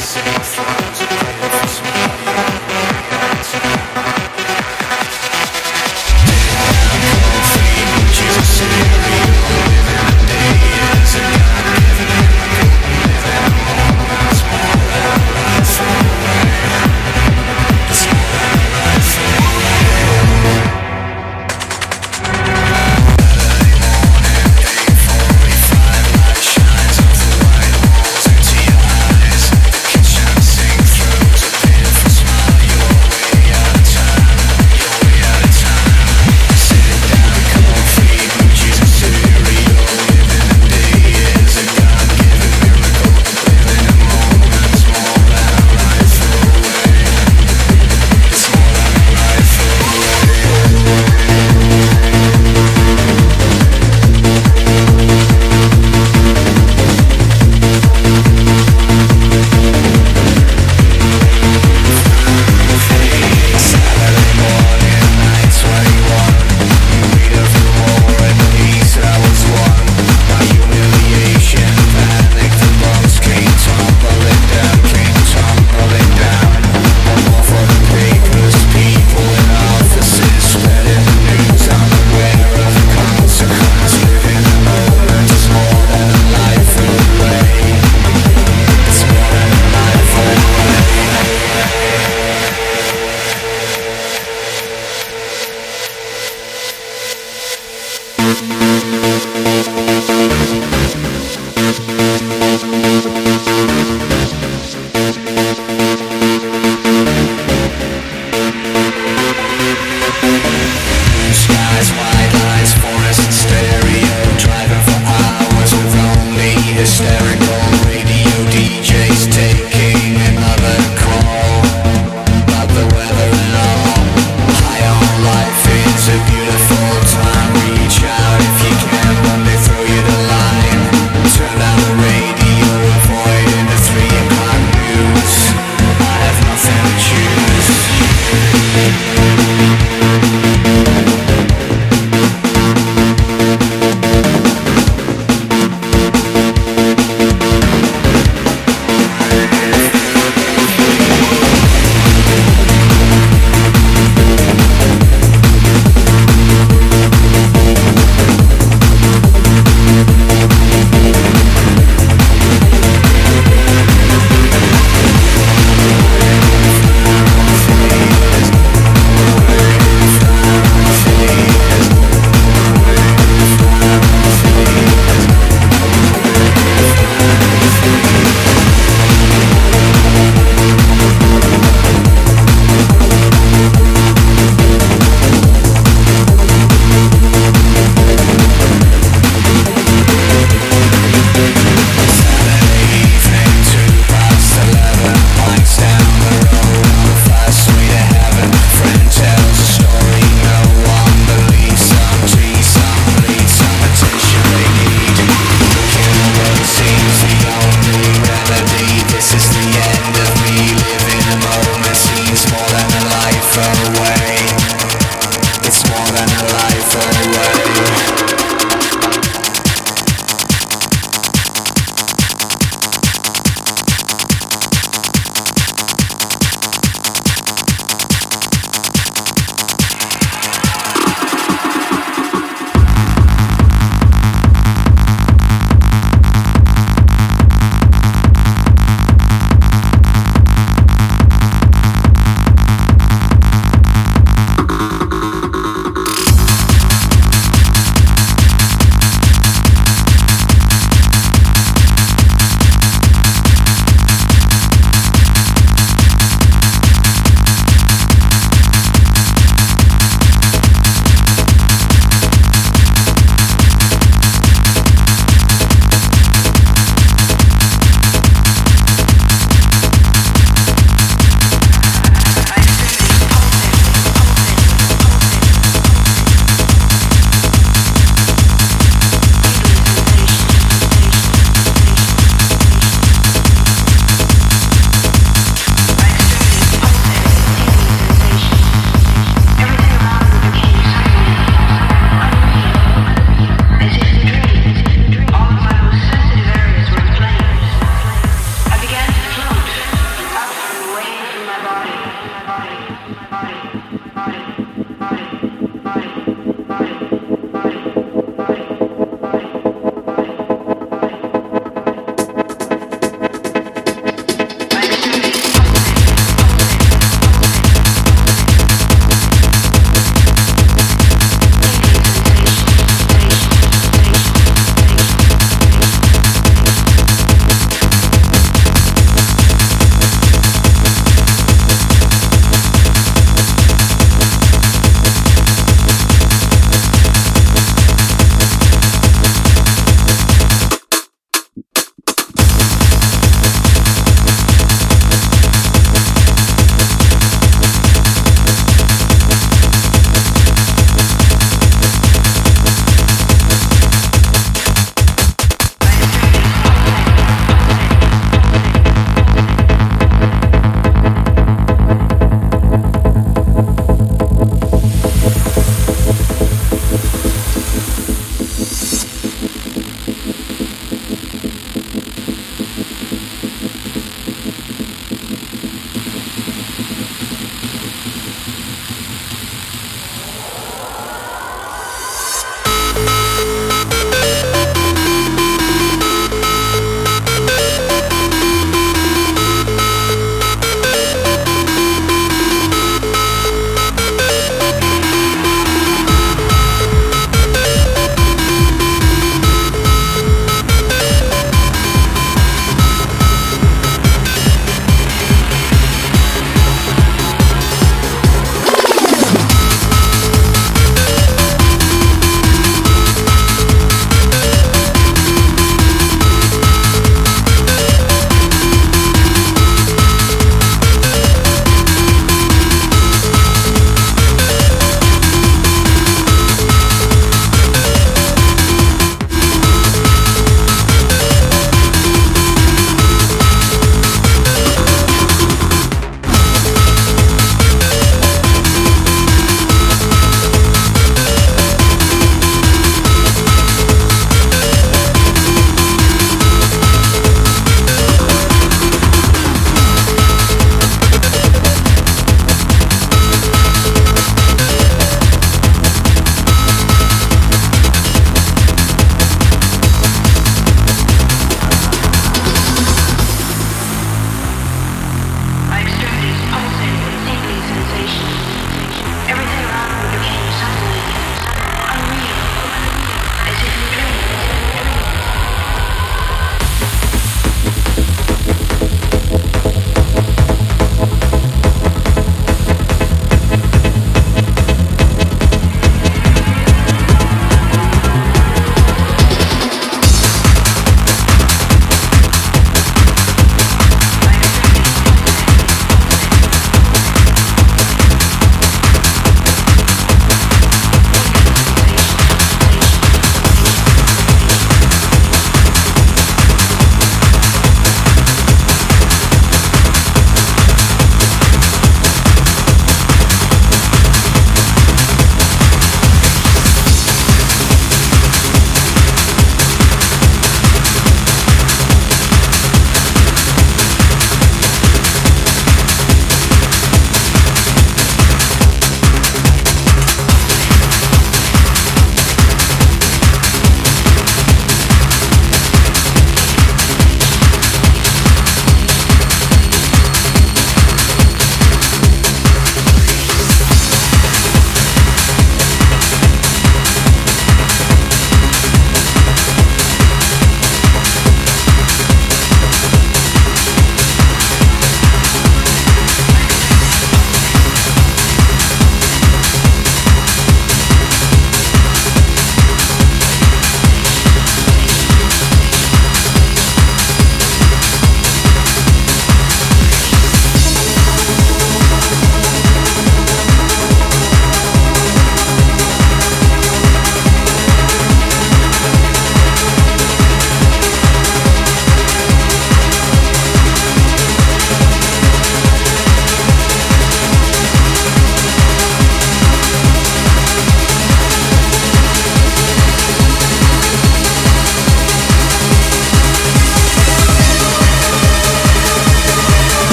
Yes, yes, yes, yes.